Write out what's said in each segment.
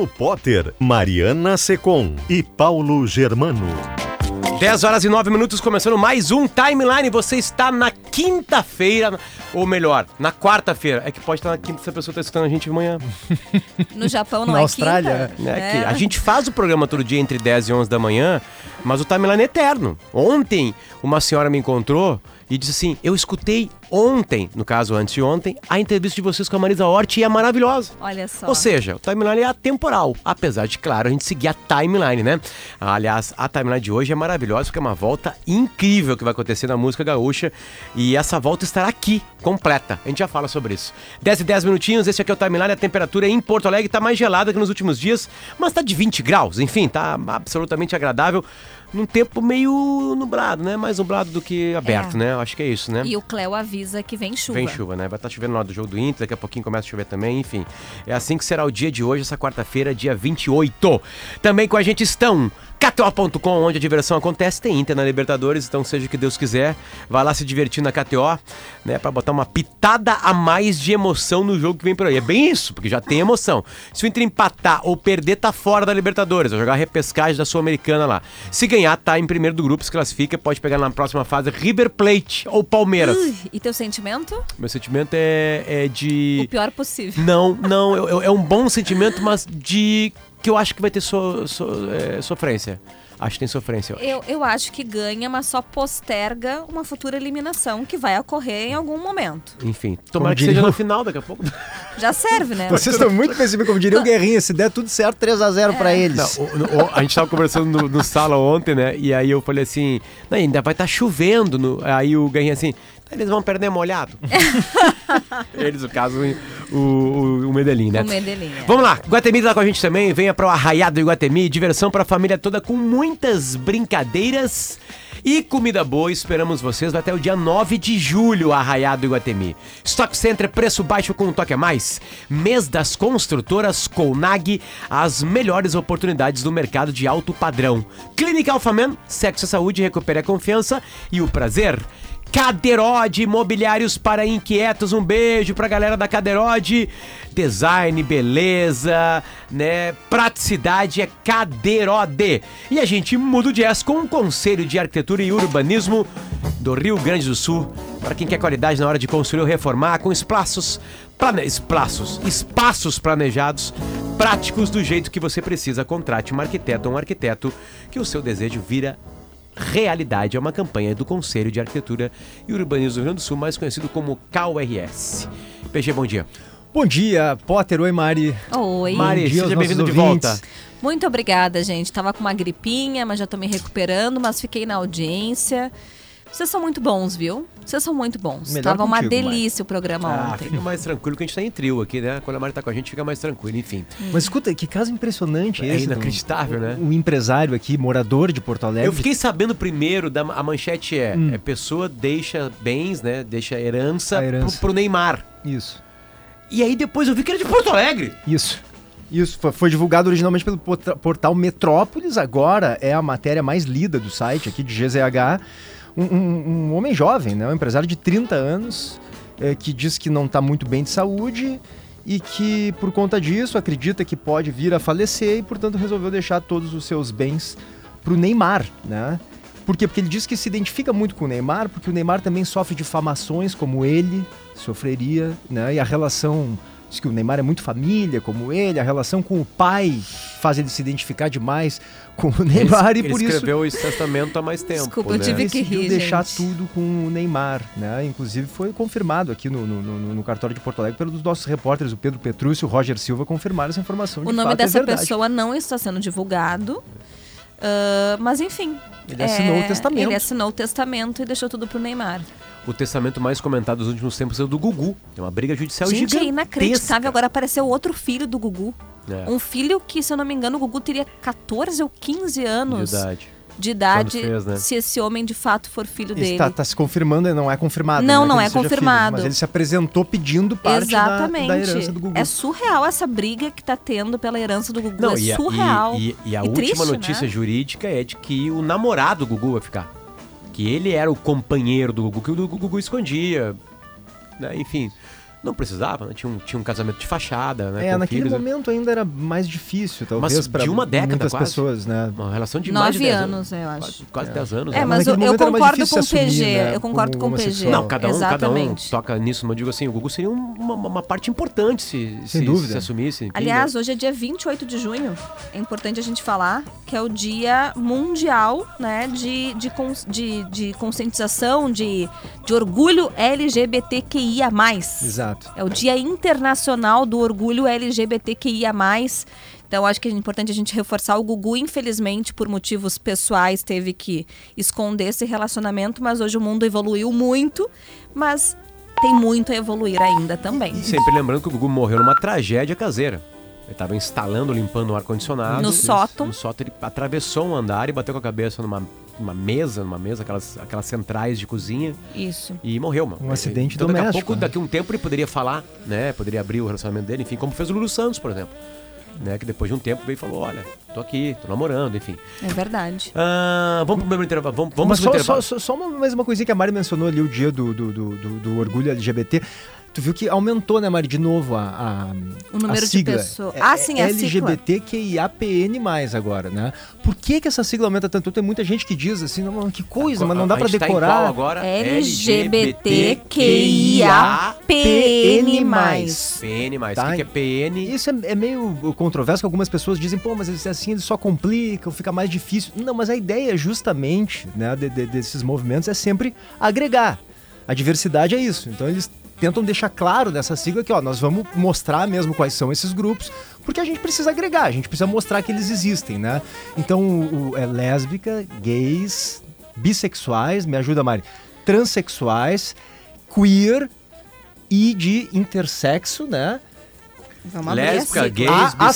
Luciano Potter, Mariana Secom e Paulo Germano. 10 horas e 9 minutos, começando mais um Timeline. Você está na quinta-feira, ou melhor, na quarta-feira. É que pode estar na quinta se a pessoa está escutando a gente amanhã. No Japão não Na é Austrália, quinta? É que a gente faz o programa todo dia entre 10 e 11 da manhã, mas o timeline é eterno. Ontem, uma senhora me encontrou e disse assim: Eu escutei ontem, no caso antes de ontem, a entrevista de vocês com a Marisa Hort e é maravilhosa. Olha só. Ou seja, o timeline é atemporal, apesar de, claro, a gente seguir a timeline, né? Aliás, a timeline de hoje é maravilhosa porque é uma volta incrível que vai acontecer na música gaúcha e essa volta estará aqui, completa. A gente já fala sobre isso. 10 e 10 minutinhos, esse aqui é o timeline, a temperatura em Porto Alegre tá mais gelada que nos últimos dias, mas tá de 20 graus, enfim, tá absolutamente agradável. Num tempo meio nublado, né? Mais nublado do que aberto, É. né? Acho que é isso, né? E o Cléo avisa que vem chuva. Vem chuva, né? Vai estar chovendo na hora do jogo do Inter, daqui a pouquinho começa a chover também, enfim. É assim que será o dia de hoje, essa quarta-feira, dia 28. Também com a gente estão KTO.com, onde a diversão acontece, tem Inter na Libertadores, então seja o que Deus quiser, vai lá se divertir na KTO, né, Pra botar uma pitada a mais de emoção no jogo que vem por aí. É bem isso, porque já tem emoção. Se o Inter empatar ou perder, tá fora da Libertadores, vai jogar a repescagem da Sul-Americana lá. Se ganhar, tá em primeiro do grupo, se classifica, pode pegar na próxima fase River Plate ou Palmeiras. Ui, e teu sentimento? Meu sentimento é, é de. O pior possível. Não, não, é um bom sentimento, mas de que eu acho que vai ter so, so- é, sofrência. Acho que tem sofrência. eu acho. Eu, eu acho que ganha, mas só posterga uma futura eliminação que vai ocorrer em algum momento. Enfim, tomara Como que seja diria no final daqui a pouco. Já serve, né? Vocês estão muito pessimistas, como diria o Guerrinha, se der tudo certo, 3x0 pra eles. Não, o- o- a gente tava conversando no, no sala ontem, né? E aí eu falei assim, "Não, ainda vai estar chovendo. no-" Aí o Guerrinha assim, "Tá, eles vão perder molhado. eles, o caso, o, o, o Medellín, né? O Medellín, é. Vamos lá, Guatemi tá com a gente também. Venha para o Arraiado Iguatemi, diversão para a família toda com muitas brincadeiras e comida boa. Esperamos vocês até o dia 9 de julho, Arraiado Iguatemi. Stock Center, preço baixo com um toque a mais. Mês das construtoras Colnag, as melhores oportunidades do mercado de alto padrão. Clínica Alfaman, sexo e saúde, recupere a confiança e o prazer. Caderode Imobiliários para Inquietos. Um beijo pra galera da Caderode. Design, beleza, né? Praticidade é Caderode. E a gente muda o jazz com o Conselho de Arquitetura e Urbanismo do Rio Grande do Sul. Para quem quer qualidade na hora de construir ou reformar, com espaços, plane... espaços, espaços planejados, práticos do jeito que você precisa. Contrate um arquiteto ou um arquiteto que o seu desejo vira realidade. É uma campanha do Conselho de Arquitetura e Urbanismo do Rio Grande do Sul, mais conhecido como CAURS. PG, bom dia. Bom dia, Potter. Oi, Mari. Oi. Mari, seja bem-vindo de volta. Muito obrigada, gente. Tava com uma gripinha, mas já tô me recuperando, mas fiquei na audiência. Vocês são muito bons, viu? Vocês são muito bons. Melhor Tava uma contigo, Mari. delícia o programa Ah, ontem. fica mais tranquilo que a gente tá em trio aqui, né? Quando a Mari tá com a gente, fica mais tranquilo, enfim. Mas escuta, que caso impressionante É esse. do- inacreditável, né? Um empresário aqui, morador de Porto Alegre. Eu fiquei sabendo primeiro, da, a manchete é, é pessoa deixa bens, né? Deixa herança, A herança. Pro, pro Neymar. Isso, E aí depois eu vi que era de Porto Alegre. isso. Isso, foi, divulgado originalmente pelo porta- portal Metrópolis, agora é a matéria mais lida do site aqui de GZH. Um, um- homem jovem, né, um empresário de 30 anos, eh, que diz que não está muito bem de saúde e que, por conta disso, acredita que pode vir a falecer e, portanto, resolveu deixar todos os seus bens para o Neymar, né? Por quê? Porque ele diz que se identifica muito com o Neymar, porque o Neymar também sofre difamações, como ele sofreria, né? E a relação. Diz que o Neymar é muito família, como ele, a relação com o pai faz ele se identificar demais com o Neymar ele, e por ele isso escreveu esse testamento há mais tempo. Desculpa, eu né? tive que decidiu rir, deixar gente. tudo com o Neymar, né? Inclusive foi confirmado aqui no, no, no- no cartório de Porto Alegre pelos nossos repórteres, o Pedro Petrúcio e o Roger Silva, confirmaram essa informação. O de nome fato, é dessa verdade. pessoa não está sendo divulgado. ah, mas enfim. Ele assinou o testamento. Ele assinou o testamento e deixou tudo pro Neymar. O testamento mais comentado dos últimos tempos é o do Gugu. É uma briga judicial Gente, é gigantesca. inacreditável. Agora apareceu outro filho do Gugu. É. Um filho que, se eu não me engano, o Gugu teria 14 ou 15 anos De idade. de idade, fez, né? se esse homem de fato for filho dele. Está tá se confirmando, não é confirmado. Não, que não ele é seja filho, confirmado. mas ele se apresentou pedindo parte da, Exatamente. da herança do Gugu. É surreal essa briga que tá tendo pela herança do Gugu. Não, é e a, surreal. e, e- e a E última triste, notícia né? jurídica é de que o namorado do Gugu vai ficar. Que ele era o companheiro do Gugu, que o Gugu escondia. né? Enfim, não precisava, né? tinha, um, tinha um casamento de fachada, né? É, com naquele filhos, momento ainda era mais difícil, talvez, Mas de uma década muitas quase. pessoas, né? Uma relação de mais de Nove 10 anos, eu acho. Quase, quase 10 anos. É, né? mas eu, naquele eu mais concordo com o PG. né, eu concordo com o PG. Não, cada um, cada um toca nisso, mas eu digo assim, o Gugu seria uma, uma- uma parte importante se, se, dúvida. se assumisse. enfim, Aliás, né? hoje é dia 28 de junho. É importante a gente falar que é o dia mundial né, de, de, cons- de, de conscientização, de, de orgulho LGBTQIA. Exato. É o Dia Internacional do Orgulho LGBTQIA. Então, acho que é importante a gente reforçar. O Gugu, infelizmente, por motivos pessoais, teve que esconder esse relacionamento, mas hoje o mundo evoluiu muito, mas tem muito a evoluir ainda também. Sempre lembrando que o Gugu morreu numa tragédia caseira. Ele estava instalando, limpando o ar-condicionado. No sótão. No sótão, ele atravessou um andar e bateu com a cabeça numa, numa mesa, numa mesa, aquelas, aquelas centrais de cozinha, Isso. e morreu, mano. Um acidente então, daqui a doméstico, pouco, né? daqui a um tempo, ele poderia falar, né? Poderia abrir o relacionamento dele, enfim, como fez o Lulu Santos, por exemplo. Né, que depois de um tempo veio e falou: Olha, tô aqui, tô namorando, enfim. É verdade. Ah, vamos pro primeiro intervalo. Vamos, vamos Mas só, intervalo. só, só, só uma, mais uma coisinha que a Mari mencionou ali, o dia do, do, do, do- do orgulho LGBT. Tu viu que aumentou, né, Mari, de novo a, a, O número a de sigla. pessoas. É- Ah, sim, é a sigla. LGBTQIAPN+, agora, né? Por que que essa sigla aumenta tanto? Tem muita gente que diz assim, não, que coisa, mas não dá A pra gente tá decorar. qual agora? LGBTQIAPN+. PN+. Tá. O que, que é PN? Isso é, é meio controverso, que algumas pessoas dizem, pô, mas eles- assim eles só complicam, fica mais difícil. Não, mas a ideia justamente né, de- de- desses movimentos é sempre agregar. A diversidade é isso. Então eles tentam deixar claro nessa sigla que, ó, nós vamos mostrar mesmo quais são esses grupos, porque a gente precisa agregar, a gente precisa mostrar que eles existem, né? Então o, o- é lésbica, gays, bissexuais, me ajuda, Mari, transexuais, queer e de intersexo, né? Vamos a Lésbica, gays, A- bissexuais,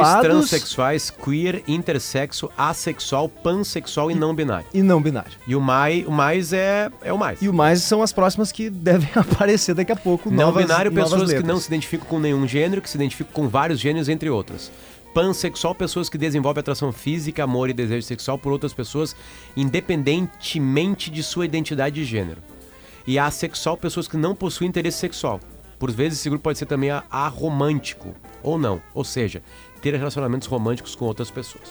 assexuados- transexuais, queer, intersexo, assexual, pansexual e não binário. E não binário. E o mais, o mais é, é o mais. E o mais são as próximas que devem aparecer daqui a pouco. Não novas, binário, novas pessoas que não se identificam com nenhum gênero, que se identificam com vários gêneros, entre outros. Pansexual, pessoas que desenvolvem atração física, amor e desejo sexual por outras pessoas, independentemente de sua identidade de gênero. E assexual, pessoas que não possuem interesse sexual. Por vezes, esse grupo pode ser também a- aromântico, ou não. Ou seja, ter relacionamentos românticos com outras pessoas.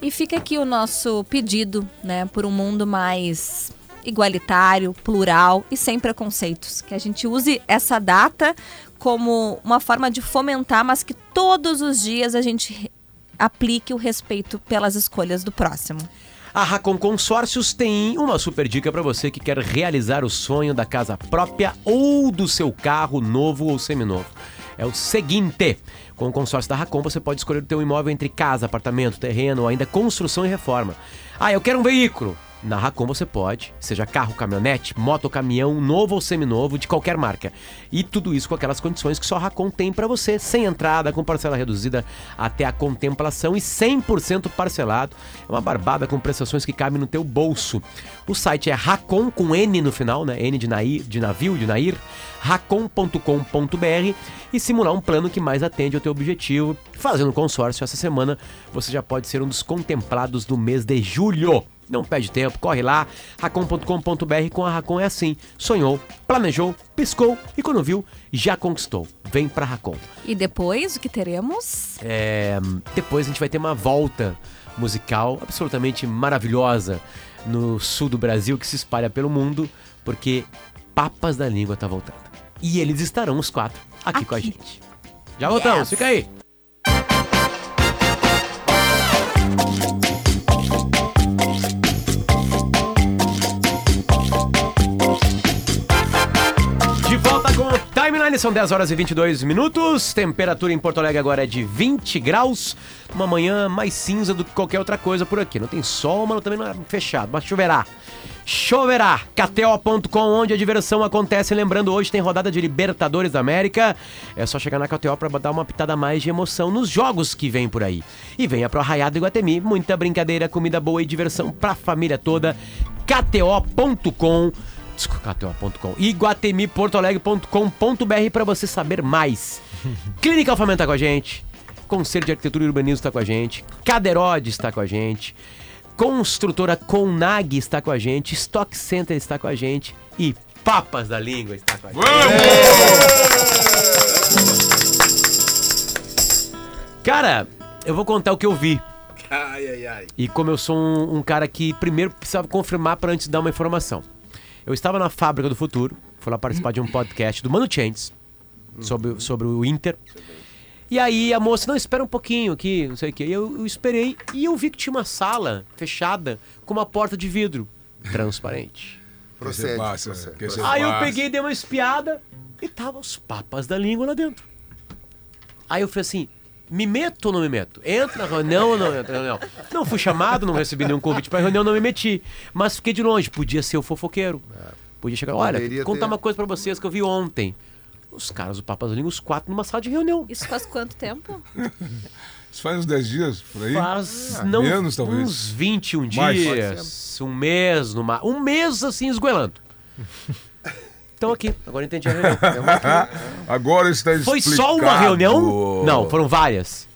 E fica aqui o nosso pedido, né, por um mundo mais igualitário, plural e sem preconceitos. Que a gente use essa data como uma forma de fomentar, mas que todos os dias a gente aplique o respeito pelas escolhas do próximo. A Racon Consórcios tem uma super dica para você que quer realizar o sonho da casa própria ou do seu carro novo ou seminovo. É o seguinte: com o consórcio da Racon você pode escolher o teu imóvel entre casa, apartamento, terreno ou ainda construção e reforma. Ah, eu quero um veículo. Na Racon você pode, seja carro, caminhonete, moto, caminhão, novo ou seminovo, de qualquer marca. E tudo isso com aquelas condições que só a Racon tem para você, sem entrada, com parcela reduzida até a contemplação e 100% parcelado. É uma barbada com prestações que cabem no teu bolso. O site é Racon com N no final, né? N de, nair, de navio, de Nair, racon.com.br e simular um plano que mais atende ao teu objetivo. Fazendo consórcio essa semana, você já pode ser um dos contemplados do mês de julho. Não perde tempo, corre lá, racon.com.br com a Racon é assim. Sonhou, planejou, piscou e quando viu, já conquistou. Vem pra Racon. E depois, o que teremos? É, depois a gente vai ter uma volta musical absolutamente maravilhosa no sul do Brasil que se espalha pelo mundo, porque Papas da Língua tá voltando. E eles estarão os quatro aqui, com a Aqui. gente. Já voltamos, Yes. fica aí. São 10 horas e 22 minutos. Temperatura em Porto Alegre agora é de 20 graus. Uma manhã mais cinza do que qualquer outra coisa por aqui. Não tem sol, mas também não é fechado, mas choverá. Choverá, KTO.com, onde a diversão acontece. Lembrando, hoje tem rodada de Libertadores da América. É só chegar na KTO para dar uma pitada mais de emoção nos jogos que vem por aí. E venha pro Arraiado Iguatemi, muita brincadeira, comida boa e diversão pra família toda. KTO.com Desculpa, KTO.com iguatemiportoalegre.com.br para você saber mais. Clínica Alfamento tá com a gente. Conselho de Arquitetura e Urbanismo está com a gente. Caderode está com a gente. Construtora Conag está com a gente. Stock Center está com a gente. E Papas da Língua está com a gente. Cara, eu vou contar o que eu vi. Ai, ai, ai. E como eu sou um, um cara que primeiro precisava confirmar para antes dar uma informação. Eu estava na Fábrica do Futuro, fui lá participar de um podcast do Mano Changes sobre, sobre o Inter. E aí a moça, não, espera um pouquinho aqui, não sei o quê. E eu, eu esperei e eu vi que tinha uma sala fechada com uma porta de vidro transparente. Procede, passa, procede. Aí eu peguei, dei uma espiada e tava os papas da língua lá dentro. Aí eu falei assim: me meto ou não me meto? Entra na reunião ou não entra na reunião? Não fui chamado, não recebi nenhum convite pra reunião, não me meti. Mas fiquei de longe, podia ser o fofoqueiro. Podia chegar, olha, Poderia contar ter. uma coisa pra vocês que eu vi ontem. Os caras do Papas Língua, os quatro numa sala de reunião. Isso faz quanto tempo? Isso faz uns 10 dias por aí. Faz Ah, não, menos, talvez. uns 21 Mais. dias, um mês, numa, um mês assim, esgoelando. Então aqui, agora entendi a reunião. Agora está Foi explicado. só uma reunião? Não, foram várias.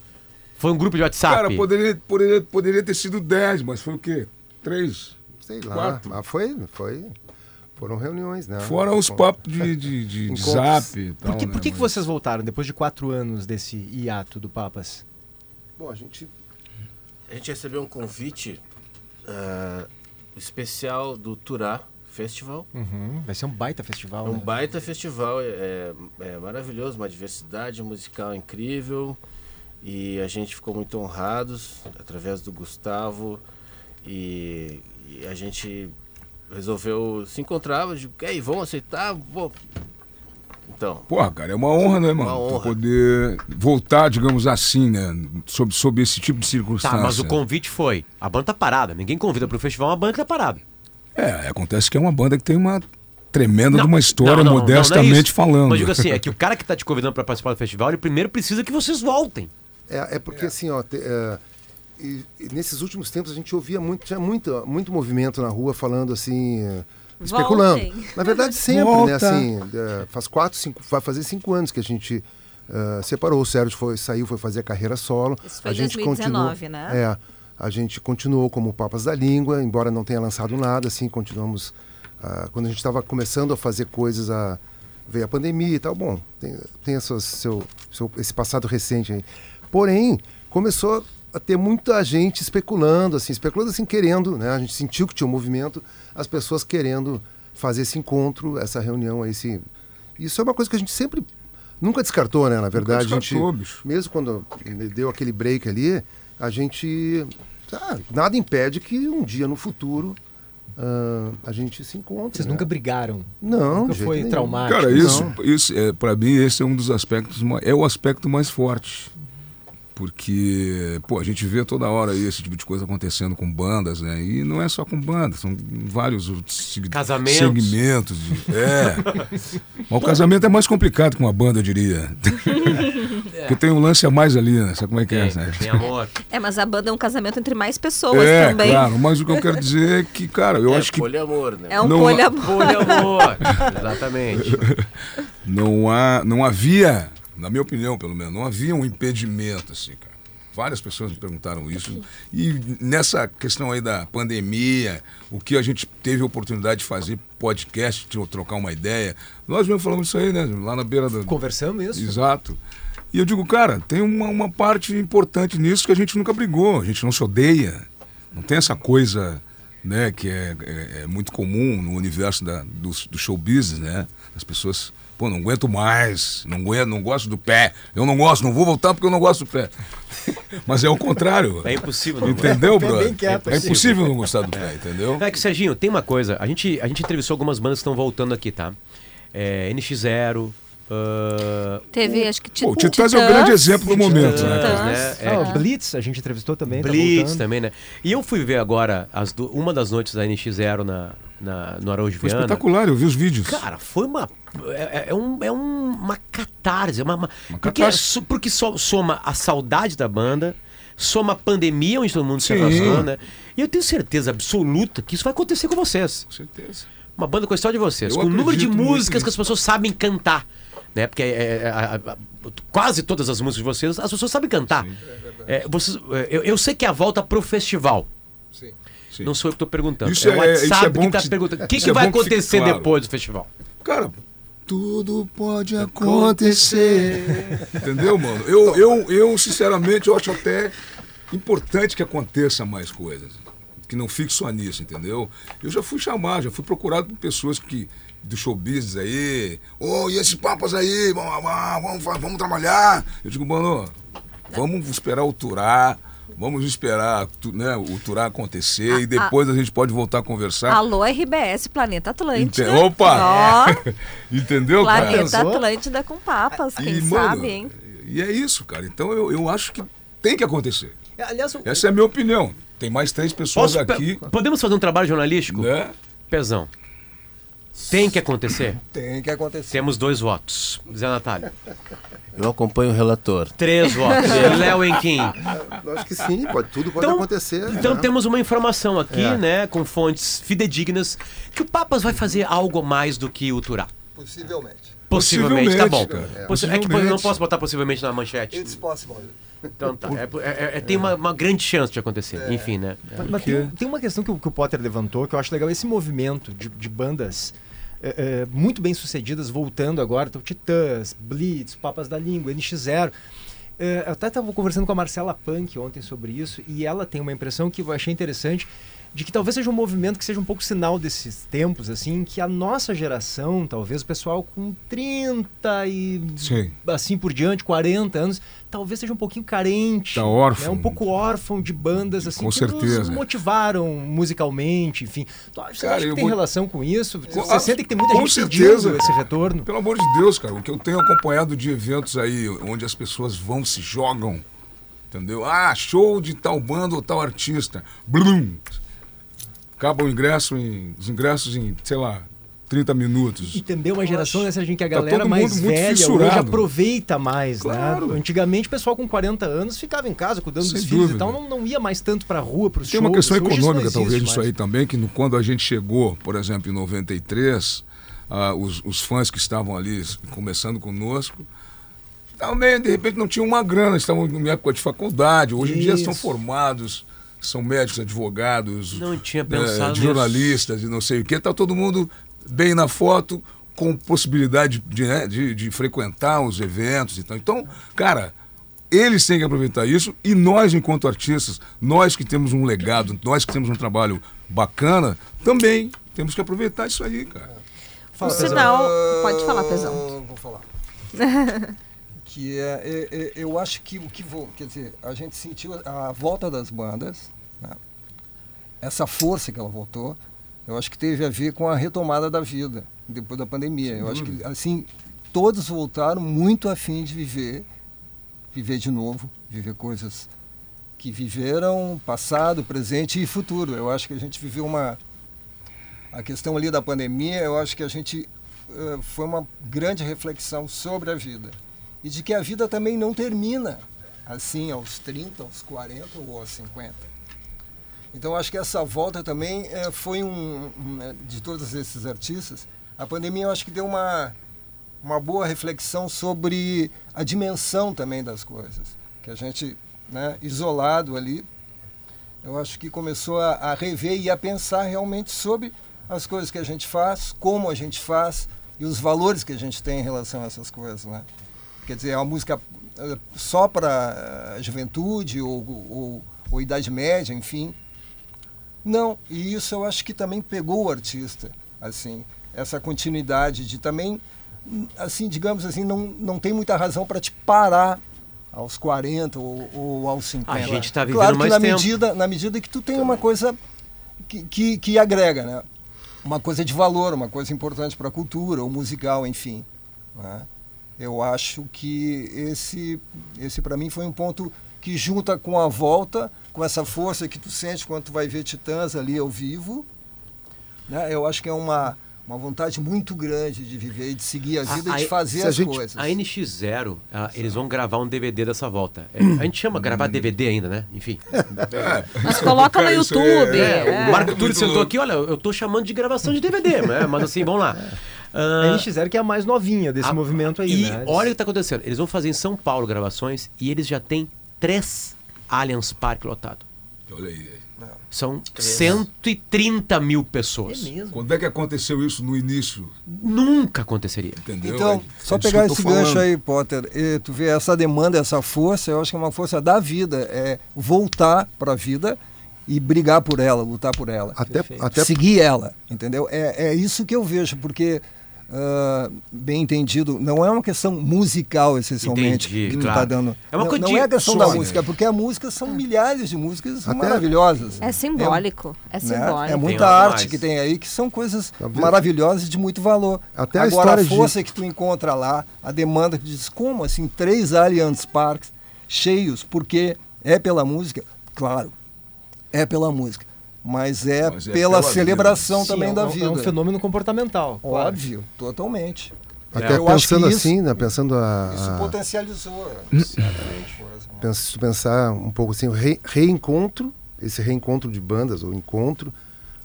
Foi um grupo de WhatsApp. Cara, poderia, poderia, poderia ter sido 10, mas foi o quê? 3? Sei lá. Quatro. Mas foi, foi. Foram reuniões, né? Fora os papos de, de, de, de zap e tal, Por que, né, por que, que mas- vocês voltaram depois de quatro anos desse hiato do Papas? Bom, a gente. A gente recebeu um convite ah, especial do Turá Festival. Uhum, vai ser um baita É festival, um né? baita festival, é, é maravilhoso, uma diversidade musical incrível. E a gente ficou muito honrados através do Gustavo. E, e a gente resolveu se encontrar. Eu digo, "E aí, vamos aceitar? Pô. Então, Porra, cara, é uma honra, né, mano? Uma Tu honra. poder voltar, digamos assim, né? Sob, sob esse tipo de Tá, circunstância. mas o convite foi. A banda tá parada. Ninguém convida pro festival uma banda tá parada. É, acontece que é uma banda que tem uma tremenda Não, de uma história, não, não, não, não é modestamente isso. falando. Mas digo assim, é que o cara que tá te convidando pra participar do festival, ele primeiro precisa que vocês voltem. É, é porque assim, ó, te- é, e- e nesses últimos tempos a gente ouvia muito, tinha muito, muito movimento na rua falando assim, é, especulando. Voltem. Na verdade, sempre, Volta. né? Assim, é, faz quatro, cinco, vai fazer cinco anos que a gente é, separou. O Sérgio foi, saiu, foi fazer a carreira solo. Isso foi a gente 2019, continuou, né? É, a gente continuou como Papas da Língua, embora não tenha lançado nada, assim, continuamos. ah, quando a gente estava começando a fazer coisas, a, veio a pandemia e tal. Bom, tem, tem essas- seu, seu- esse passado recente aí. Porém, começou a ter muita gente especulando, assim, especulando assim, querendo, né? A gente sentiu que tinha um movimento, as pessoas querendo fazer esse encontro, essa reunião aí, esse... Isso é uma coisa que a gente sempre nunca descartou, né? Na verdade, a gente, descartou, bicho. mesmo quando deu aquele break ali, a gente ah, nada impede que um dia no futuro ah, a gente se encontre. Vocês né? nunca brigaram? Não, Nunca foi nenhum. traumático? Cara, isso, Não. isso é, para mim, esse é um dos aspectos, é o aspecto mais forte. Porque, pô, a gente vê toda hora esse tipo de coisa acontecendo com bandas, né? E não é só com bandas, são vários Casamentos. segmentos. de- é. Mas o casamento é mais complicado que uma banda, eu diria. Porque tem um lance a mais ali, né? Sabe como é que é? Tem, né? tem amor. É, mas a banda é um casamento entre mais pessoas É, também. claro, mas o que eu quero dizer é que, cara, eu é acho que poliamor, né? É um Não- poliamor. Poliamor. Exatamente. não, há, não havia, na minha opinião pelo menos, não havia um impedimento, assim, cara. Várias pessoas me perguntaram isso. E nessa questão aí da pandemia, o que a gente teve a oportunidade de fazer podcast, de trocar uma ideia. Nós mesmo falamos isso aí, né? Lá na beira do. Conversamos isso? Exato. E eu digo, cara, tem uma, uma parte importante nisso que a gente nunca brigou, a gente não se odeia. Não tem essa coisa né, que é, é- é muito comum no universo da, do, do show business, né? As pessoas, pô, não aguento mais, não aguento, não gosto do pé. Eu não gosto, não vou voltar porque eu não gosto do pé. Mas é o contrário. É impossível. Não Entendeu, brother? quieto, é assim. impossível não gostar do pé, entendeu? É que, Serginho, tem uma coisa. A gente, a gente entrevistou algumas bandas que estão voltando aqui, tá? É, NX0, Ah, Teve, acho que Pô, o Titãs é o grande exemplo do momento, né? Titãs, né? É, Ah, Blitz, a gente entrevistou também. tá Blitz voltando. também, né? E eu fui ver agora as du- uma das noites da NX0 na, na, no Araújo Foi Viana. espetacular, eu vi os vídeos. Cara, foi uma. É, é um, é um- uma catarse. Uma, uma- porque catarse. so- porque so- soma a saudade da banda, soma a pandemia onde todo mundo se Sim. abraçou, né? E eu tenho certeza absoluta que isso vai acontecer com vocês. Com certeza. Uma banda com a história de vocês, Eu com o número de músicas que as pessoas sabem cantar. Né? Porque é, é, a- a- quase todas as músicas de vocês, as pessoas sabem cantar. É, vocês, é, eu, eu sei que é a volta pro festival. Sim. Não sou eu que estou perguntando. Isso é o é- é WhatsApp que está que- perguntando. O que, que é vai bom que acontecer claro. depois do festival? Cara, tudo pode acontecer. Entendeu, mano? Eu, eu, eu, sinceramente, eu acho até importante que aconteça mais coisas. Que não fique só nisso, entendeu? Eu já fui chamado, já fui procurado por pessoas que do show business aí. Ô, e esses papas aí? Vamos, vamos, vamos, trabalhar. Eu digo, mano, vamos esperar o Turá. Vamos esperar né, o Turá acontecer Ah, e depois a gente pode voltar a conversar. Alô, RBS, Planeta Atlântida. Ente- Opa! Ó, Entendeu, cara? Planeta Pensou? Atlântida com papas, quem E, mano, sabe, hein? E é isso, cara. Então eu, eu acho que tem que acontecer. Aliás, o- Essa é a minha opinião. Tem mais três pessoas Posso aqui, Podemos fazer um trabalho jornalístico? né? Pezão. Tem que acontecer. Tem que acontecer. Temos dois votos. Zé Natália. Eu acompanho o relator. Três votos. Léo Enquim. Eu acho que sim, pode, tudo pode Então- acontecer. Então né? temos uma informação aqui, É. né, com fontes fidedignas, que o Papas vai fazer algo mais do que o Turá. Possivelmente. Possivelmente, tá bom. Possivelmente, cara. Possi- É que Possivelmente. não posso botar possivelmente na manchete. It's possible. Então tá. É, é- é- tem uma, uma grande chance de acontecer. Enfim, né? Mas, mas tem, tem uma questão que o, que o Potter levantou que eu acho legal. Esse movimento de, de bandas é, é, muito bem sucedidas voltando agora. Então, Titãs, Blitz, Papas da Língua, NX0. É, eu até estava conversando com a Marcela Punk ontem sobre isso e ela tem uma impressão que eu achei interessante de que talvez seja um movimento que seja um pouco sinal desses tempos, assim, que a nossa geração, talvez o pessoal com 30 e Sim. assim por diante, 40 anos, talvez seja um pouquinho carente. Tá órfão. né? Um pouco órfão de bandas assim Com que certeza. nos motivaram musicalmente, enfim. Você Cara, acha que tem vou- relação com isso? Você Com- sente que tem muita com gente certeza. esse retorno? Pelo amor de Deus, cara, o que eu tenho acompanhado de eventos aí, onde as pessoas vão, se jogam, entendeu? Ah, show de tal banda ou tal artista. Blum! Acaba o ingresso em, os ingressos em, sei lá, 30 minutos. E também uma geração nessa gente que a Tá galera todo mais velha hoje aproveita mais, Claro. né? Antigamente o pessoal com 40 anos ficava em casa cuidando Sem dos filhos e dúvida. tal, não, não ia mais tanto pra rua, pros Tem uma shows. questão isso não econômica, talvez, mais. nisso aí também, que no- quando a gente chegou, por exemplo, em 93, ah, os, os fãs que estavam ali começando conosco, também, de repente, não tinham uma grana, estavam em época de faculdade, hoje em dia Isso. são formados, são médicos, advogados, Não tinha pensado nisso. jornalistas e não sei o que, tá todo mundo bem na foto, com possibilidade de, né, de, de frequentar os eventos e tal. Então, cara, eles têm que aproveitar isso e nós, enquanto artistas, nós que temos um legado, nós que temos um trabalho bacana, também temos que aproveitar isso aí, cara. O sinal. Pode falar, Pezão. Ah, Vou falar. que é, é- é- eu acho que o que vou, quer dizer, a gente sentiu a volta das bandas, né? essa força que ela voltou, eu acho que teve a ver com a retomada da vida depois da pandemia. eu acho que assim todos voltaram muito afim de viver, viver de novo, viver coisas que viveram passado, presente e futuro. Eu acho que a gente viveu uma a questão ali da pandemia, eu acho que a gente eh, foi uma grande reflexão sobre a vida. E de que a vida também não termina assim aos 30, aos 40 ou aos 50. Então acho que essa volta também eh, foi um, um, eh, de todos esses artistas, a pandemia eu acho que deu uma uma boa reflexão sobre a dimensão também das coisas, que a gente, né, isolado ali, eu acho que começou a, a rever e a pensar realmente sobre as coisas que a gente faz, como a gente faz e os valores que a gente tem em relação a essas coisas, né? Quer dizer, é uma música eh, só para a juventude ou, ou, ou idade média, enfim. Não, e isso eu acho que também pegou o artista, assim, essa continuidade de também, assim, digamos assim, não, não tem muita razão para te parar aos 40 ou, ou aos 50. A gente tá vivendo claro que na tempo. medida na medida que tu tem uma coisa que, que, que agrega, né? Uma coisa de valor, uma coisa importante para a cultura, ou musical, enfim. né? Eu acho que esse, esse para mim foi um ponto que junta com a volta, com essa força que tu sente quando tu vai ver Titãs ali ao vivo. Né? Eu acho que é uma, uma vontade muito grande de viver e de seguir a vida A- e de a- fazer a as gente- coisas. A NX0, ah, eles vão gravar um DVD dessa volta. É, a gente chama gravar DVD ainda, né? Enfim. Mas coloca no isso YouTube. é- é. O Marco Túlio sentou louco. aqui, olha, eu tô chamando de gravação de DVD, mas assim, vamos lá. A Ah, NX0 que é a mais novinha desse a- movimento aí, e né? olha o que tá acontecendo. Eles vão fazer em São Paulo gravações e eles já têm três Allianz Parque lotado. Olha aí. São 130 mil pessoas. mesmo. Quando é que aconteceu isso no início? Nunca aconteceria. Entendeu? Então, É- só é pegar esse gancho falando. aí, Potter, e tu vê essa demanda, essa força, eu acho que é uma força da vida, é voltar para a vida e brigar por ela, lutar por ela. Até, até seguir ela, entendeu? É, é isso que eu vejo, porque, ah, bem entendido, não é uma questão musical, essencialmente, Entendi, que tu claro. tá dando. É uma não, não de é a questão só, da né? música, porque a música são milhares de músicas Até- maravilhosas. É simbólico. É né? simbólico. É muita arte mais. que tem aí, que são coisas Tá maravilhosas e de muito valor. Até a Agora, a, de- força que tu encontra lá, a demanda que diz, como assim, três Allianz Parks cheios, porque é pela música? Claro, é pela música. Mas é, Mas é pela, pela celebração Sim, também é um- da é um- vida. É um fenômeno comportamental. claro. Óbvio, totalmente. Até Eu acho que pensando isso- assim, né? Pensando a, Isso a- potencializou. pens- se pensar um pouco assim, o re- reencontro, esse reencontro de bandas, ou encontro,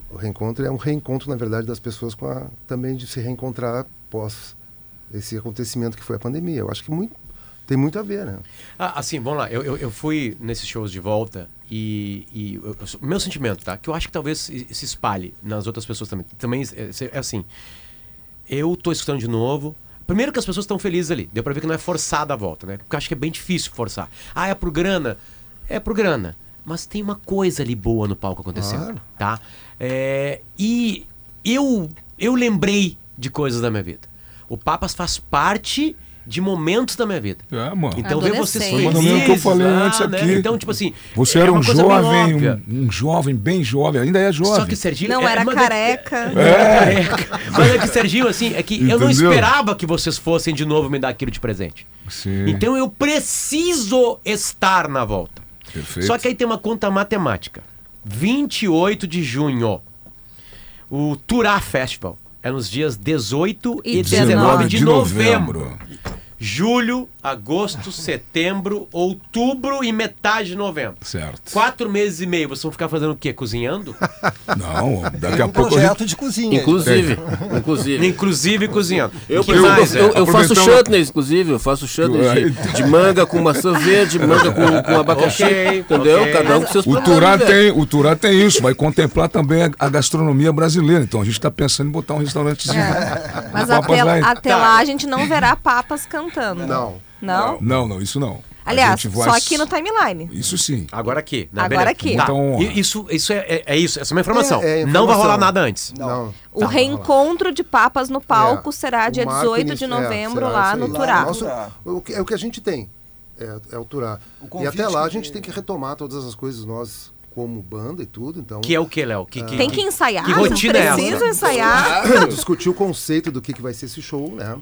o reencontro é um reencontro, na verdade, das pessoas com a, também de se reencontrar após esse acontecimento que foi a pandemia. Eu acho que muito, tem muito a ver, né? Ah, assim, vamos lá. Eu, eu, eu fui nesses shows de volta e, e eu- meu sentimento, tá? Que eu acho que talvez se se espalhe nas outras pessoas também. Também é, é assim. Eu tô escutando de novo. Primeiro que as pessoas estão felizes ali. Deu pra ver que não é forçada a volta, né? Porque eu acho que é bem difícil forçar. Ah, é pro grana? É pro grana. Mas tem uma coisa ali boa no palco acontecendo, Claro. tá? É, e eu, eu lembrei de coisas da minha vida. O Papas faz parte de momentos da minha vida. É, mano. Então ver vocês felizes. Foi que eu falei ah, antes né? aqui. Então, tipo assim. Você é era um jovem, um, um jovem, bem jovem, ainda é jovem. Só que Serginho. Não era mas- careca. Não era careca. Mas é que Serginho, assim, é que eu não Entendeu? esperava que vocês fossem de novo me dar aquilo de presente. Sim. Então eu preciso estar na volta. Perfeito. Só que aí tem uma conta matemática. 28 de junho, o Turá Festival. É nos dias 18 e, E 19 de, 19 de novembro. novembro. Julho, agosto, setembro, outubro e metade de novembro. Certo. Quatro meses e meio, vocês vão ficar fazendo o quê? Cozinhando? Não, daqui a um pouco projeto gente... de cozinha. Inclusive, inclusive. Inclusive cozinhando. Eu, exemplo, mais? eu, eu faço Aproveitando- chutney, inclusive, eu faço chutney de, de manga com maçã verde, manga com, com abacaxi, Ok, entendeu? ok. Cada um com seus O Turá, tem, o Turá tem isso, vai contemplar também a, a gastronomia brasileira. Então a gente está pensando em botar um restaurantezinho. É. Mas Papas até, lá até Tá. lá a gente não verá papas cantando. Não. Não? Não, não, isso não. Aliás, só aqui no timeline. Isso sim. Agora aqui. né? Agora Beleza. aqui. Tá. I- Isso, isso é, é, é isso, essa é uma informação. É, é Não vai rolar informação. nada antes. Não. O reencontro de papas no palco É, será dia marco 18 de é, novembro lá no. Turá. O que- é o que a gente tem. É, é o Turá. O E até lá a gente tem que retomar todas as coisas nós, como banda e tudo. Então, Que é o que, Léo? Que, que, Tem que ensaiar, Que rotina é preciso essa? ensaiar. discutir o conceito do que, que vai ser esse show, né?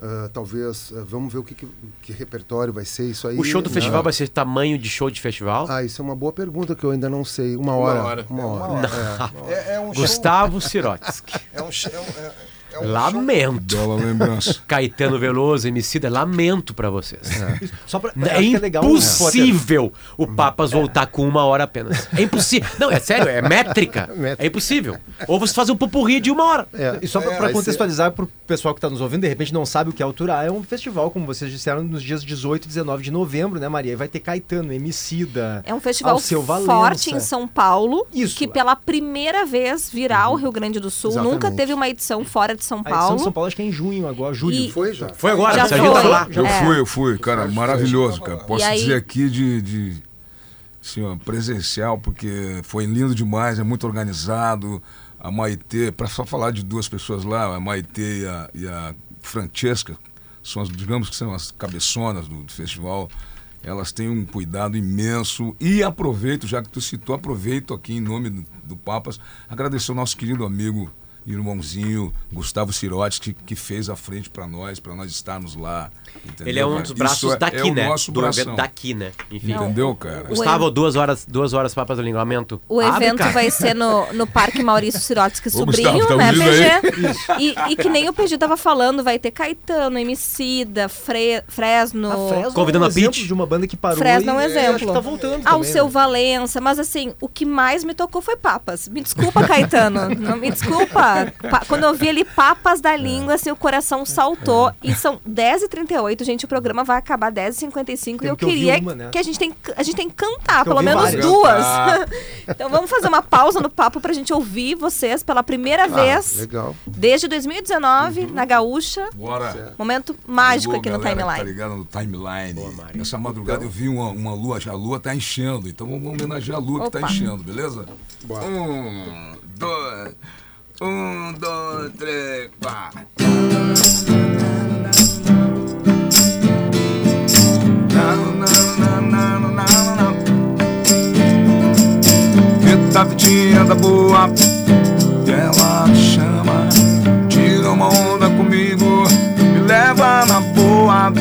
Ah, talvez, ah, vamos ver o que, que, que repertório vai ser isso aí. O show do né? festival vai ser tamanho de show de festival? Ah, isso é uma boa pergunta que eu ainda não sei. Uma hora. hora. Uma hora. É. É, é um Gustavo Sirotsky. É um, show- é um- é- é um Lamento. Bela lembrança. Caetano Veloso, Emicida, lamento pra vocês. Só pra, É é né, impossível o Papas voltar com uma hora apenas. É impossível. Não, é sério, é métrica. Métrica. É impossível. Ou você faz um pupurri de uma hora. É. E só É, vai contextualizar pro pessoal que tá nos ouvindo, de repente não sabe o que é o Turá, é um festival, como vocês disseram, nos dias 18 e 19 de novembro, né, Maria? E vai ter Caetano, Emicida, É um festival forte em São Paulo, Isso. que pela primeira vez virá o Rio Grande do Sul. Exatamente. Nunca teve uma edição fora de São A edição Paulo. de São Paulo acho que é em junho agora, julho. E- Foi já. Foi agora, Já o Serginho foi. tá lá. Eu É. fui, eu fui, cara, maravilhoso, cara. Posso aí- dizer aqui de, de assim, ó, presencial, porque foi lindo demais, é muito organizado. A Maitê, para só falar de duas pessoas lá, a Maitê e a, e a Francesca, são as, digamos que são as cabeçonas do, do festival. Elas têm um cuidado imenso. E aproveito, já que tu citou, aproveito aqui em nome do, do Papas, agradecer ao nosso querido amigo irmãozinho Gustavo Sirotes que, que fez a frente pra nós, pra nós estarmos lá. entendeu, Ele é um dos Isso braços é- daqui, é o né? nosso Do bração. evento daqui, né? Enfim. Entendeu, cara? Gustavo, duas horas, duas horas papas do linguamento. O Abre, evento cara. vai ser no, no Parque Maurício Sirotsky Ô, Sobrinho, Gustavo, tá né, PG? E, e que nem o PG tava falando, vai ter Caetano, Emicida, Fre, Fresno. A Fresno Convidando é um a exemplo de uma banda que parou Fresno é um e- exemplo. que tá voltando Ao também, seu né? Valença, mas assim, o que mais me tocou foi papas. Me desculpa, Caetano. não me desculpa. Quando eu vi ali papas da língua, assim, o coração saltou. E são 10h38, gente. O programa vai acabar 10h55 e eu que queria uma, né? que a gente tem, a gente tem que cantar, que pelo menos várias. duas. Cantar. então vamos fazer uma pausa no papo pra gente ouvir vocês pela primeira Ah, vez legal. desde 2019 na Gaúcha. Bora. Momento mágico Alô, aqui no galera Tá timeline. ligado no timeline. Essa madrugada eu vi uma, uma lua, a lua tá enchendo, então vamos homenagear a lua que tá Opa. enchendo, beleza? Um, dois, um, dois, três, quatro. Eita vidinha da boa, ela me chama. Tira uma onda comigo, me leva na boa.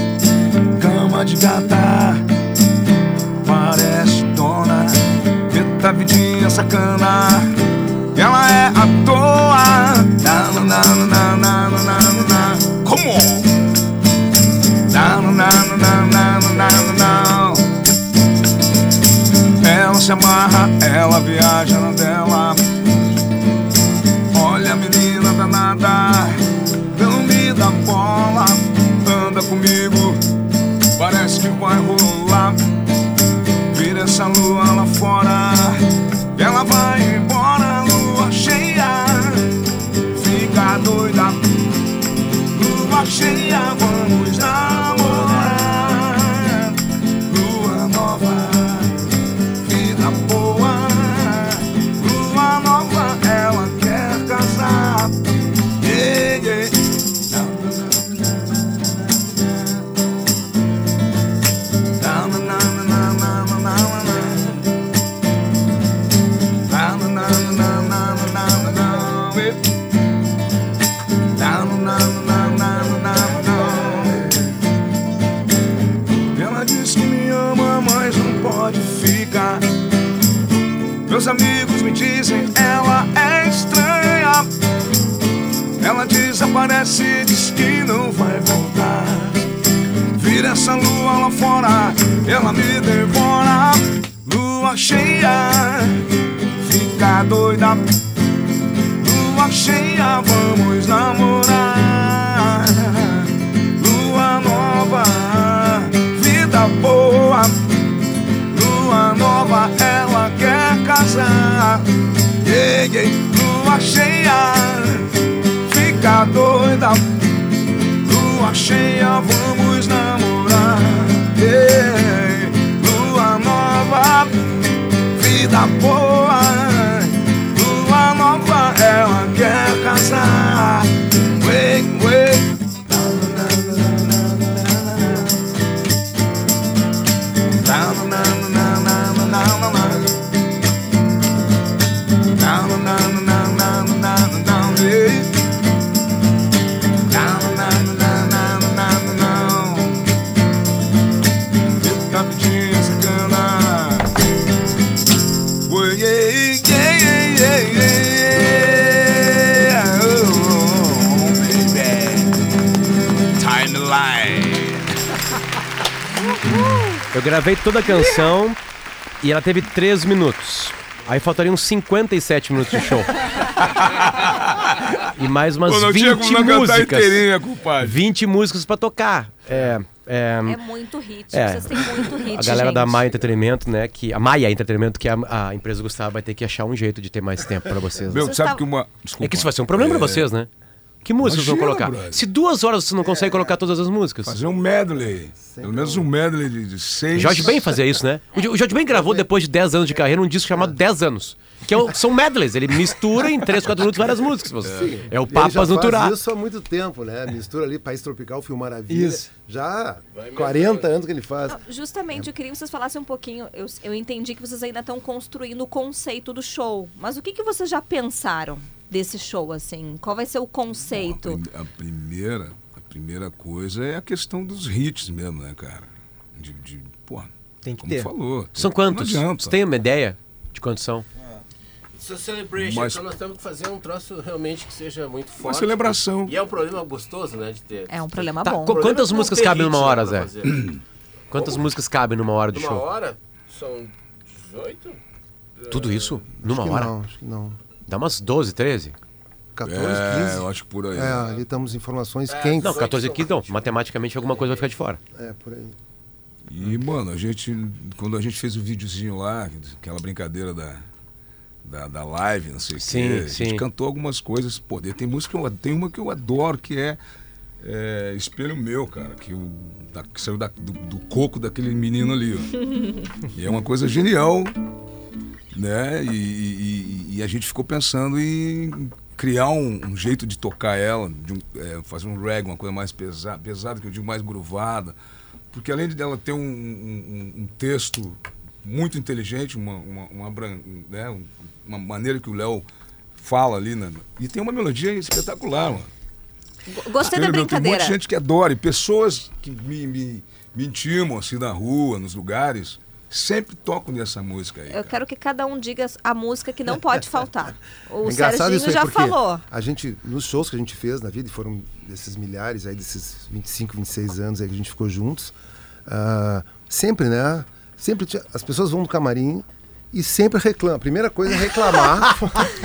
Cama de gata, parece dona. Eita vidinha sacana, ela viaja na dela. Olha menina danada, não me dá bola. Anda comigo, parece que vai rolar. Vira essa lua lá fora, ela vai embora. Lua cheia, fica doida. Lua cheia, vamos dizem, ela é estranha. Ela desaparece, diz que não vai voltar. Vira essa lua lá fora, ela me devora. Lua cheia, fica doida. Lua cheia, vamos namorar. Lua nova, vida boa. cheia, yeah, yeah, lua cheia, fica doida, lua cheia, vamos namorar, yeah, lua nova, vida boa, lua nova, ela quer casar, wait, wait. na na na na na. Eu gravei toda a canção e ela teve 3 minutos. Aí faltariam 57 minutos de show. e mais umas Pô, não 20 tinha como não cantar músicas. inteirinha, compadre. 20 músicas pra tocar. É, é, É muito hit, É. vocês têm muito hit, a galera da gente. Maia Entretenimento, né? Que, a Maia Entretenimento, que é a, a empresa do Gustavo vai ter que achar um jeito de ter mais tempo pra vocês. Meu, sabe tavam- que uma. Desculpa. É que isso vai ser um problema pra vocês, né? Que músicas vão Imagina, colocar? brother. Se duas horas você não consegue colocar todas as músicas. Fazer um medley. Pelo menos um medley de, de seis. Jorge Ben fazia isso, né? O Jo- o Jorge Ben gravou depois de 10 anos de carreira um disco chamado 10 anos. Que é o- são medleys, ele mistura em 3, 4 minutos várias músicas. Você. É, o Papas no faz Turá. isso há muito tempo, né? Mistura ali País Tropical, Fio Maravilha. Isso. Já 40 anos que ele faz. Não, Justamente, eu queria que vocês falassem um pouquinho. Eu, eu entendi que vocês ainda estão construindo o conceito do show. Mas o que, que vocês já pensaram? Desse show, assim? Qual vai ser o conceito? Bom, a, prim- a primeira, a primeira coisa é a questão dos hits mesmo, né, cara? De, de porra, Tem que como ter. falou. São quantos? Não adianta. Você tem uma ideia de quantos são? It's a celebration, Mas- então nós temos que fazer um troço realmente que seja muito forte. Uma celebração. E é um problema gostoso, né, de ter. É um problema Tá, bom. problema quantas é músicas cabem numa ritmo hora, Zé? Quantas músicas cabem numa hora de Numa show? hora, são 18? Tudo isso? Numa Acho que hora? Não, acho que não. Dá umas 12, 13? 14, É, 15. eu acho que por aí. É, ali estamos informações É, quentes. Não, 14 aqui, não. Matematicamente alguma coisa vai ficar de fora. É, por aí. E, mano, a gente, quando a gente fez o videozinho lá, aquela brincadeira da, da, da live, não sei o Sim, quê, a sim. gente cantou algumas coisas. Pô, tem música, tem uma que eu adoro, que é, é Espelho Meu, cara, que, o, da- que saiu da- do, do coco daquele menino ali, ó. E é uma coisa genial, né? E, e- e a gente ficou pensando em criar um, um jeito de tocar ela, de um- é, fazer um reggae, uma coisa mais pesada, pesada, que eu digo mais gruvada. Porque além de dela ter um, um- texto muito inteligente, uma, uma, uma, né, um- uma maneira que o Léo fala ali, né? e tem uma melodia espetacular, mano. Gostei da Entendeu? Tem brincadeira. muita gente que adora, e pessoas que me, me, me intimam assim na rua, nos lugares, sempre tocam nessa música aí. Eu cara. quero que cada um diga a música que não pode faltar. O É engraçado Serginho isso aí, já falou. A gente, nos shows que a gente fez na vida, e foram desses milhares aí, desses 25, 26 anos aí que a gente ficou juntos, ah, sempre, né? Sempre tinha- as pessoas vão no camarim e sempre reclamam. A primeira coisa é reclamar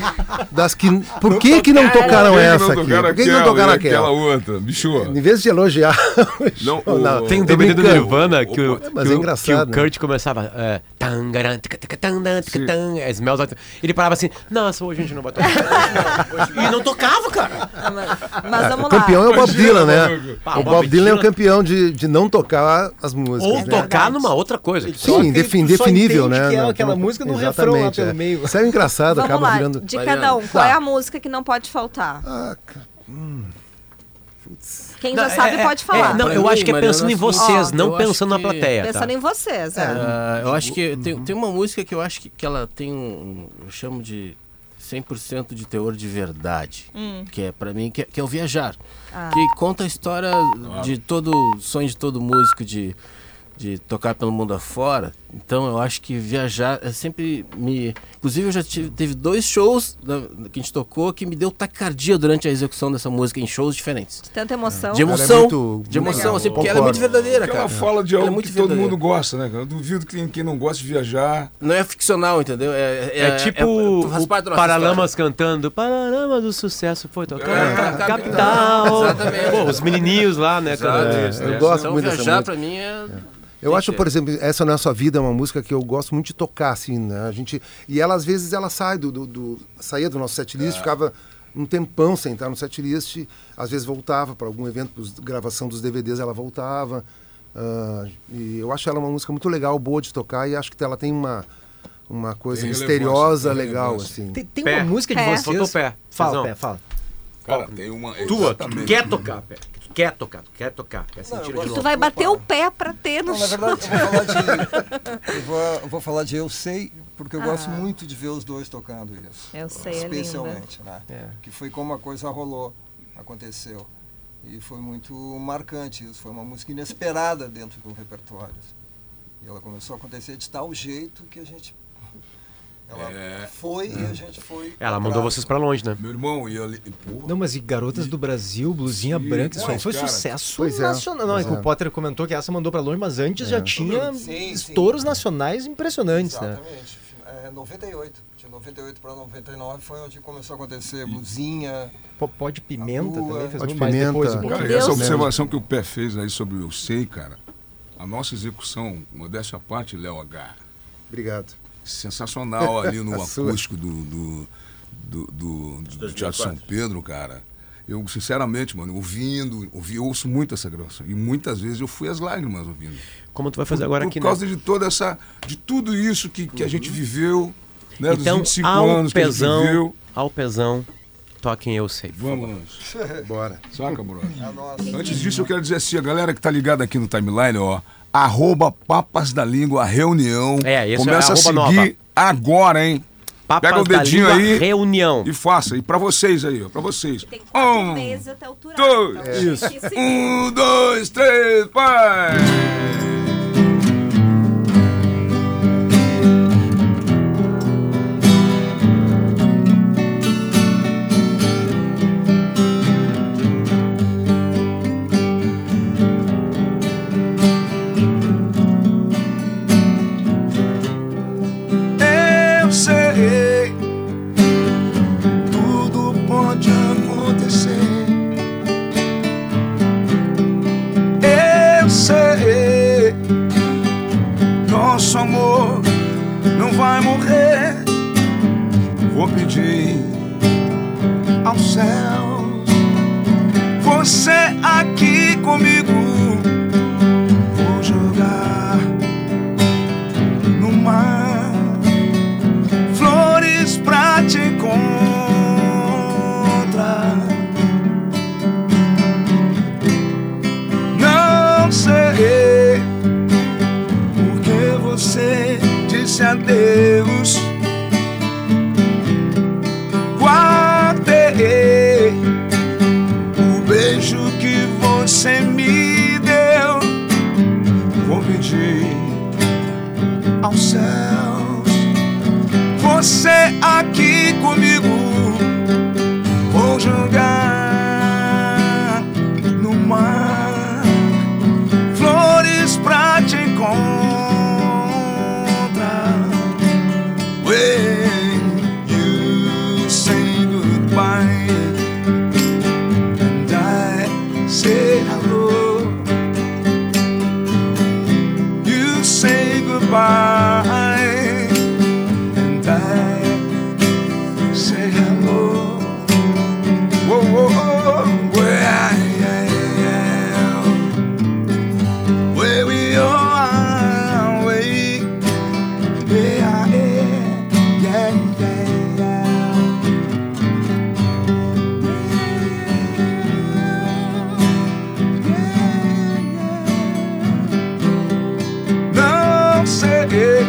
das que. Por que, que não tocaram essa não aqui? Por que, não tocaram aquela aquela? outra? Bicho, Em vez de elogiar. o Não, o- Tem um DVD do. Nirvana que o, Mas que é o- engraçado, que o né? Kurt começava. É, tangaran, tica, tica, tandan, tica, tan, é, Smells Like- Ele parava assim, nossa, hoje a gente não vai tocar. e não tocava, cara. Mas, mas vamos O campeão lá. é o Bob Dylan, né? Pá, o Bob Dylan é o campeão de, de não tocar as músicas. Ou né? tocar numa outra coisa. Sim, indefinível, né? que é Não, aquela não- música no refrão lá Exatamente, pelo é. meio. Isso é engraçado, Vamos acaba lá, virando. de Mariana. cada um. Qual Tá. é a música que não pode faltar? Ah, cara. Quem já Não, sabe é- pode é- falar. não, Pra eu mim, acho que é Mariana, pensando em assim, vocês, ó, não pensando na que- plateia. Pensando tá? em vocês, é. Ah, eu acho que tem, tem uma música que eu acho que, que ela tem um. Eu chamo de 100% de teor de verdade. Que é pra mim, que é, que é o Viajar. Ah. Que conta a história de todo. sonho de todo músico de, de tocar pelo mundo afora. Então eu acho que viajar é sempre me. Inclusive eu já tive, teve dois shows da- que a gente tocou que me deu taquicardia durante a execução dessa música em shows diferentes. De tanta emoção. De é emoção. muito- de emoção, legal, assim, porque ela é muito verdadeira, cara. ela fala de é algo muito que todo verdadeira. mundo gosta, né? cara? Eu duvido que quem, não gosta de viajar. Não é ficcional, entendeu? É, É, tipo faz o Paralamas cantando Paralamas do sucesso foi tocar É, capital. capital. Exatamente. Pô, os menininhos lá, né? Exato. cantando É, isso, eu né? gosto então muito viajar pra mim é. Eu Tem acho, por exemplo, essa Nossa Vida é uma música que eu gosto muito de tocar, assim, né? A gente, e ela, às vezes, ela sai do... do, do- saía do nosso setlist, ficava um tempão sem estar no setlist, às vezes voltava para algum evento, pros- gravação dos DVDs, ela voltava. Ah, e eu acho ela uma música muito legal, boa de tocar, e acho que ela tem uma, uma coisa Tem misteriosa, legal, assim. Tem, tem Pé. uma música de Pé. vocês. Faltou pé. Fala, pé, fala. Cara, tem uma. Tua, que quer tocar, pé. Que quer tocar, que quer tocar. Quer Não, sentir eu de. Tu vai bater o pé pra ter no Não, na verdade, eu vou falar de. Eu vou, eu vou falar de Eu Sei, porque eu gosto muito de ver os dois tocando isso. Eu sei, é linda. Especialmente, né? É. Que foi como a coisa rolou, aconteceu. E foi muito marcante isso. Foi uma música inesperada dentro do repertório. E ela começou a acontecer de tal jeito que a gente. Ela É. foi e a gente foi. Ela mandou vocês pra longe, né? Meu irmão, e ali. Porra, Não, mas e Garotas do Brasil, Blusinha Sim, Branca, isso aí foi cara, sucesso pois é, nacional. Não, é que é. o Potter comentou que essa mandou pra longe, mas antes já tinha Sim, sim. estouros nacionais impressionantes, né? Exatamente. É, 98. De 98 para 99 foi onde começou a acontecer blusinha. Pô, Pó de Pimenta também fez muito mais Pimenta. depois. um Cara, essa observação que o Pé fez aí sobre o Eu Sei, cara, a nossa execução, modéstia à parte, Léo H. Obrigado. Sensacional ali no acústico do, do, do, do, do Teatro São Pedro, cara. Eu, sinceramente, mano, ouvindo, ouvi, eu ouço muito essa gravação. E muitas vezes eu fui às lágrimas ouvindo. Como tu vai fazer agora por aqui, causa né? de toda essa. de tudo isso que, que a gente viveu, né? Então, dos 25 ao anos que a gente pesão, viveu. ao pesão, toquem Eu Sei. por. Vamos. Bora. Saca? A nossa. Antes disso, eu quero dizer assim, a galera que tá ligada aqui no timeline, ó, arroba Papas da Língua, a reunião. É, esse é Começa a arroba seguir nova. agora, hein? Papas Pega o da dedinho Língua aí Reunião. E faça. E pra vocês aí, ó. Pra vocês. Tem quatro Um, meses até o Turá. dois, então que seguir. Um, dois, três, vai!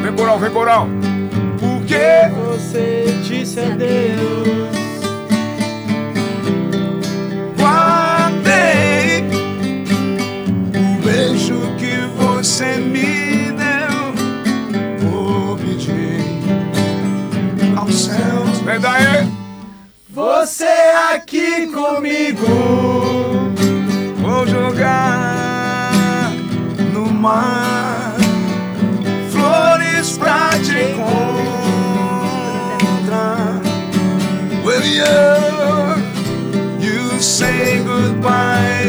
Vem coral, vem coral. Por que Você disse adeus. guardei o beijo que você me deu? Vou pedir aos céus. Vem daí. Você aqui comigo. Vou jogar no mar pra te encontrar. Will you, you say goodbye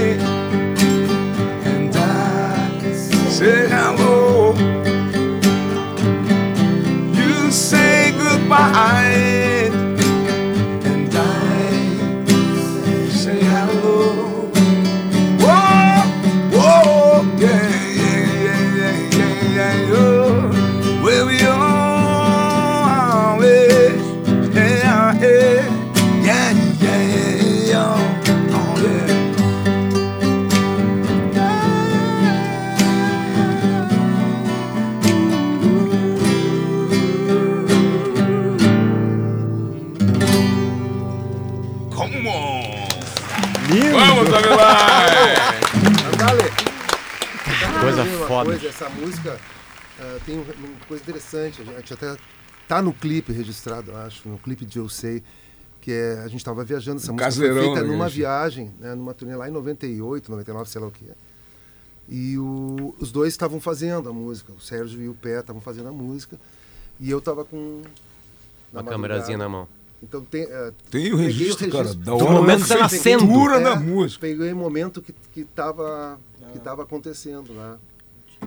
Vamos, Tavilai! Andale, Coisa foda. coisa, essa música ah, tem um- uma coisa interessante. A gente até tá no clipe registrado, acho, no clipe de Eu Sei, que é, a gente estava viajando, essa Um música caseirão, foi feita né, numa gente? viagem, né, numa turnê lá em 98, 99, sei lá o que é. E o- os dois estavam fazendo a música, o Sérgio e o Pé estavam fazendo a música, e eu estava com... Uma câmerazinha na mão. Então tem, eh, Tem o peguei registro, cara, da Do hora momento da que tá nascendo. feitura É, da música. Peguei o momento que, que, tava, que tava acontecendo lá.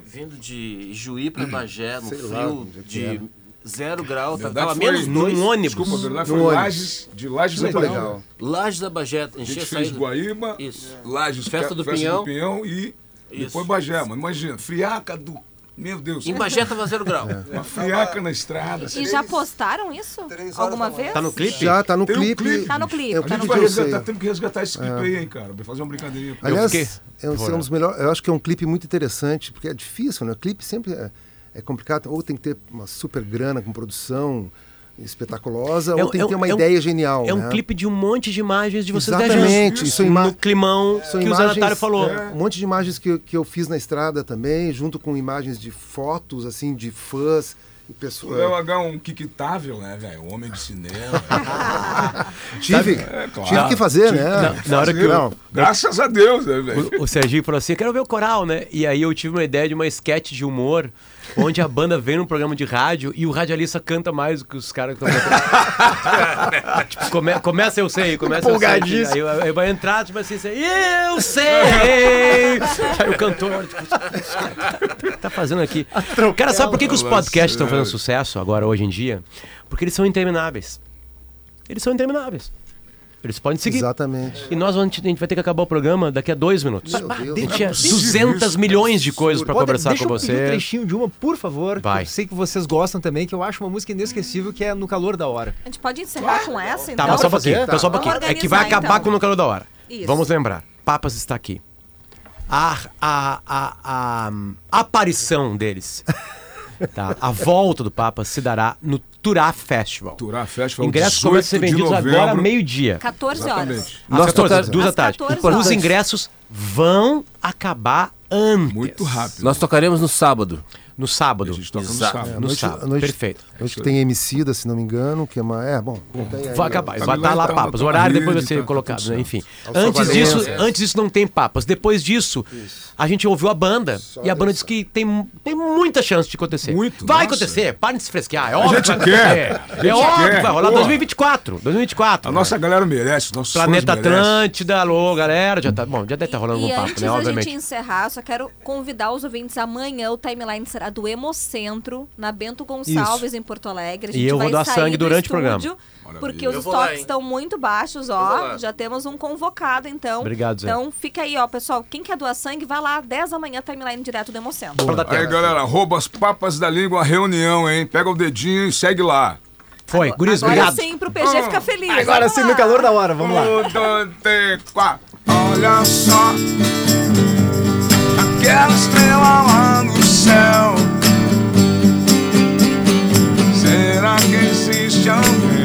Vindo de Juí pra Bagé, no Sei frio lá é que de zero grau, Verdade tava foi menos num dois. ônibus. Desculpa, verdade No foi ônibus. Lages, de Lages legal. Lages da Bagé, A gente fez saída. Guaíba, Isso. Lages, Festa do Festa Pinhão. do Pinhão e Isso. depois Bagé. Mas imagina, friaca do... Meu Deus. Em Bagé tava zero grau. Uma friaca na estrada. E já postaram isso? Três Alguma vez? Tá no clipe? Já tá no Tem um clipe. clipe. Tá no clipe, É A tá no gente clipe vai eu clipe. resgatar, sei. temos que resgatar esse clipe aí, hein, cara. Vai fazer uma brincadeirinha. Aliás, fiquei- é um, Bora. um dos melhores. Eu acho que é um clipe muito interessante, porque é difícil, né? O clipe sempre é, é complicado. Ou tem que ter uma super grana com produção, espetaculosa, É um- ou tem é que um- ter uma é um- ideia genial. É um né? clipe de um monte de imagens de vocês Exatamente, isso é ima- no climão São que o Zé imagens- Natário falou. é, um monte de imagens que, eu- que eu fiz na estrada também, junto com imagens de fotos, assim, de fãs. E O pessoas, Léo H é um quiquitável, né, velho? Homem de cinema. tive, É, claro. tive que fazer, né? Na, na hora que eu, Graças a Deus, né, velho? o, o Serginho falou assim: eu quero ver o coral, né? E aí eu tive uma ideia de uma sketch de humor, onde a banda vem num programa de rádio e o radialista canta mais do que os caras que estão cantando. tipo, come- começa eu sei, começa eu sei. Aí, eu- aí vai entrar, tipo assim, assim, eu sei! Aí o cantor, tipo, o que tá fazendo aqui? Cara, sabe por que, que os podcasts estão fazendo sucesso agora, hoje em dia? Porque eles são intermináveis. Eles são intermináveis. Eles podem seguir. Exatamente. E nós vamos- a gente vai ter que acabar o programa daqui a dois minutos. Meu Deus. A gente tinha é possível 200 isso. milhões de coisas pra Pode- conversar deixa com eu pedir um você. trechinho de uma, por favor. que Vai. Eu sei que vocês gostam também, que eu acho uma música inesquecível, que é No Calor da Hora. A gente pode encerrar com essa, então? Tá, mas só um fazer? pouquinho. Então só um Vamos pouquinho. É que vai acabar então. com o No Calor da Hora. Isso. Vamos lembrar. Papas está aqui. A, a, a, a, a aparição deles, tá? a volta do Papas se dará no Turá Festival. Turá Festival, Ingressos começam a ser 18 de vendidos agora meio-dia. 14 horas. Exatamente. Nós 14, tocar- duas da tarde. 14 Os ingressos vão acabar antes. Muito rápido. Nós tocaremos no sábado. No sábado. A gente toca no Exato. sábado. No noite- sábado. noite- Perfeito. Acho que tem Emicida, se não me engano, que é uma... É, bom. tem aí, Vai acabar. Tá Vai lá, estar lá tá, papas. tá O horário depois vai ser tá colocado, né? Enfim. Antes disso, antes disso não tem papas. Depois disso, a gente ouviu a banda. E a banda disse que tem, tem muita chance de acontecer. Muito, vai acontecer. Parem de se fresquear. É óbvio gente que vai quer. acontecer. A gente É óbvio quer. que vai rolar Pô. 2024. 2024. A nossa galera merece, Planeta. Atlântida, alô, galera. Já tá, bom, já deve estar rolando um papo, antes né? da Obviamente. gente encerrar, só quero convidar os ouvintes amanhã. O timeline será do Hemocentro, na Bento Gonçalves, em Porto Alegre. A E gente eu vou vai doar sair sangue durante o programa. Maravilha. Porque os Eu vou lá, estoques estão muito baixos, vou ó. Já temos um convocado, então. Obrigado, Zé. Então fica aí, ó, pessoal. Quem quer doar sangue, vai lá, 10 da manhã, timeline direto do Hemocentro. Dar Aí, galera, rouba as papas da língua, reunião, hein? Pega o dedinho e segue lá. Foi, Guris, Agora obrigado. sim, pro PG ficar feliz. Agora sim, no calor da hora, vamos lá. Um, dois, três, quatro. Olha só aquela estrela lá no céu. Será que existe alguém